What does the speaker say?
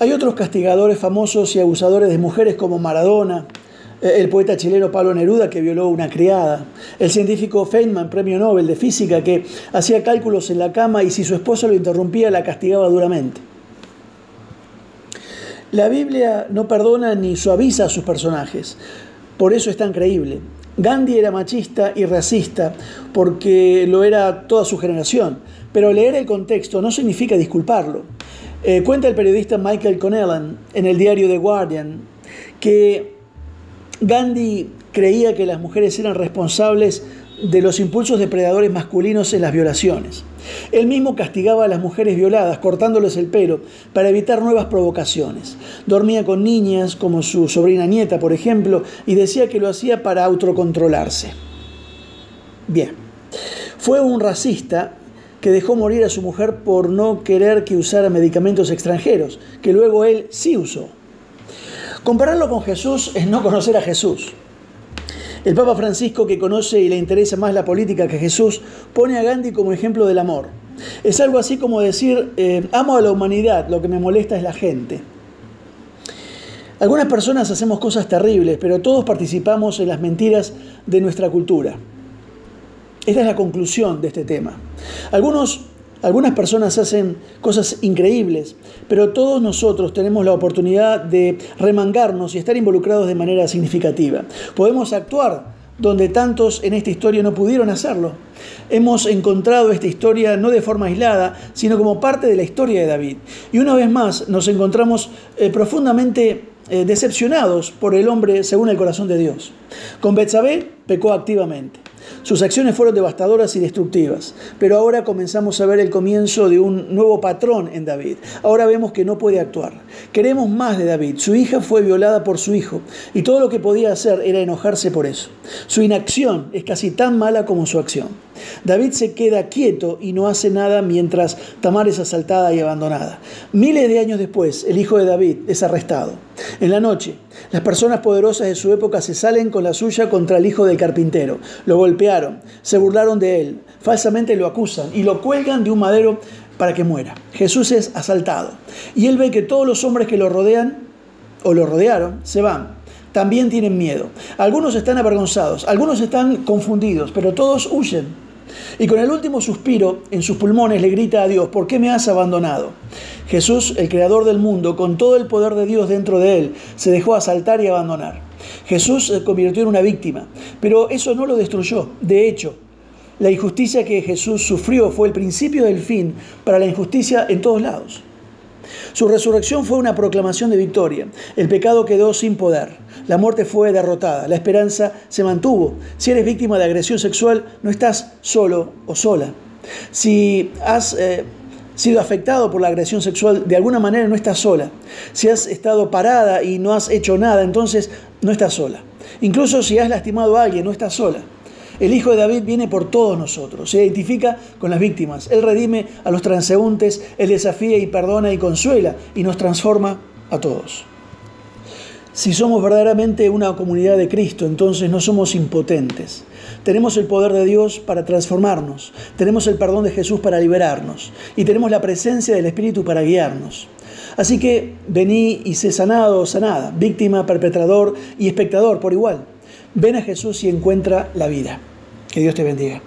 Hay otros castigadores famosos y abusadores de mujeres como Maradona, eh, el poeta chileno Pablo Neruda que violó una criada, el científico Feynman, premio Nobel de física, que hacía cálculos en la cama y si su esposo lo interrumpía la castigaba duramente. La Biblia no perdona ni suaviza a sus personajes, por eso es tan creíble. Gandhi era machista y racista porque lo era toda su generación, pero leer el contexto no significa disculparlo. Eh, cuenta el periodista Michael Connellan en el diario The Guardian que Gandhi creía que las mujeres eran responsables de los impulsos depredadores masculinos en las violaciones. Él mismo castigaba a las mujeres violadas, cortándoles el pelo, para evitar nuevas provocaciones. Dormía con niñas, como su sobrina nieta, por ejemplo, y decía que lo hacía para autocontrolarse. Bien, fue un racista que dejó morir a su mujer por no querer que usara medicamentos extranjeros, que luego él sí usó. Compararlo con Jesús es no conocer a Jesús. El Papa Francisco, que conoce y le interesa más la política que Jesús, pone a Gandhi como ejemplo del amor. Es algo así como decir, eh, amo a la humanidad, lo que me molesta es la gente. Algunas personas hacemos cosas terribles, pero todos participamos en las mentiras de nuestra cultura. Esta es la conclusión de este tema. Algunos, algunas personas hacen cosas increíbles, pero todos nosotros tenemos la oportunidad de remangarnos y estar involucrados de manera significativa. Podemos actuar donde tantos en esta historia no pudieron hacerlo. Hemos encontrado esta historia no de forma aislada, sino como parte de la historia de David. Y una vez más nos encontramos eh, profundamente eh, decepcionados por el hombre según el corazón de Dios. Con Betsabé pecó activamente. Sus acciones fueron devastadoras y destructivas, pero ahora comenzamos a ver el comienzo de un nuevo patrón en David. Ahora vemos que no puede actuar. Queremos más de David. Su hija fue violada por su hijo y todo lo que podía hacer era enojarse por eso. Su inacción es casi tan mala como su acción. David se queda quieto y no hace nada mientras Tamar es asaltada y abandonada. Miles de años después, el hijo de David es arrestado. En la noche, las personas poderosas de su época se salen con la suya contra el hijo del carpintero. Lo golpearon, se burlaron de él, falsamente lo acusan y lo cuelgan de un madero para que muera. Jesús es asaltado y él ve que todos los hombres que lo rodean o lo rodearon se van. También tienen miedo. Algunos están avergonzados, algunos están confundidos, pero todos huyen. Y con el último suspiro en sus pulmones le grita a Dios, ¿por qué me has abandonado? Jesús, el creador del mundo, con todo el poder de Dios dentro de él, se dejó asaltar y abandonar. Jesús se convirtió en una víctima, pero eso no lo destruyó. De hecho, la injusticia que Jesús sufrió fue el principio del fin para la injusticia en todos lados. Su resurrección fue una proclamación de victoria. El pecado quedó sin poder. La muerte fue derrotada. La esperanza se mantuvo. Si eres víctima de agresión sexual, no estás solo o sola. Si has eh, sido afectado por la agresión sexual, de alguna manera no estás sola. Si has estado parada y no has hecho nada, entonces no estás sola. Incluso si has lastimado a alguien, no estás sola. El Hijo de David viene por todos nosotros, se identifica con las víctimas, Él redime a los transeúntes, Él desafía y perdona y consuela y nos transforma a todos. Si somos verdaderamente una comunidad de Cristo, entonces no somos impotentes. Tenemos el poder de Dios para transformarnos, tenemos el perdón de Jesús para liberarnos y tenemos la presencia del Espíritu para guiarnos. Así que vení y sé sanado o sanada, víctima, perpetrador y espectador por igual. Ven a Jesús y encuentra la vida. Que Dios te bendiga.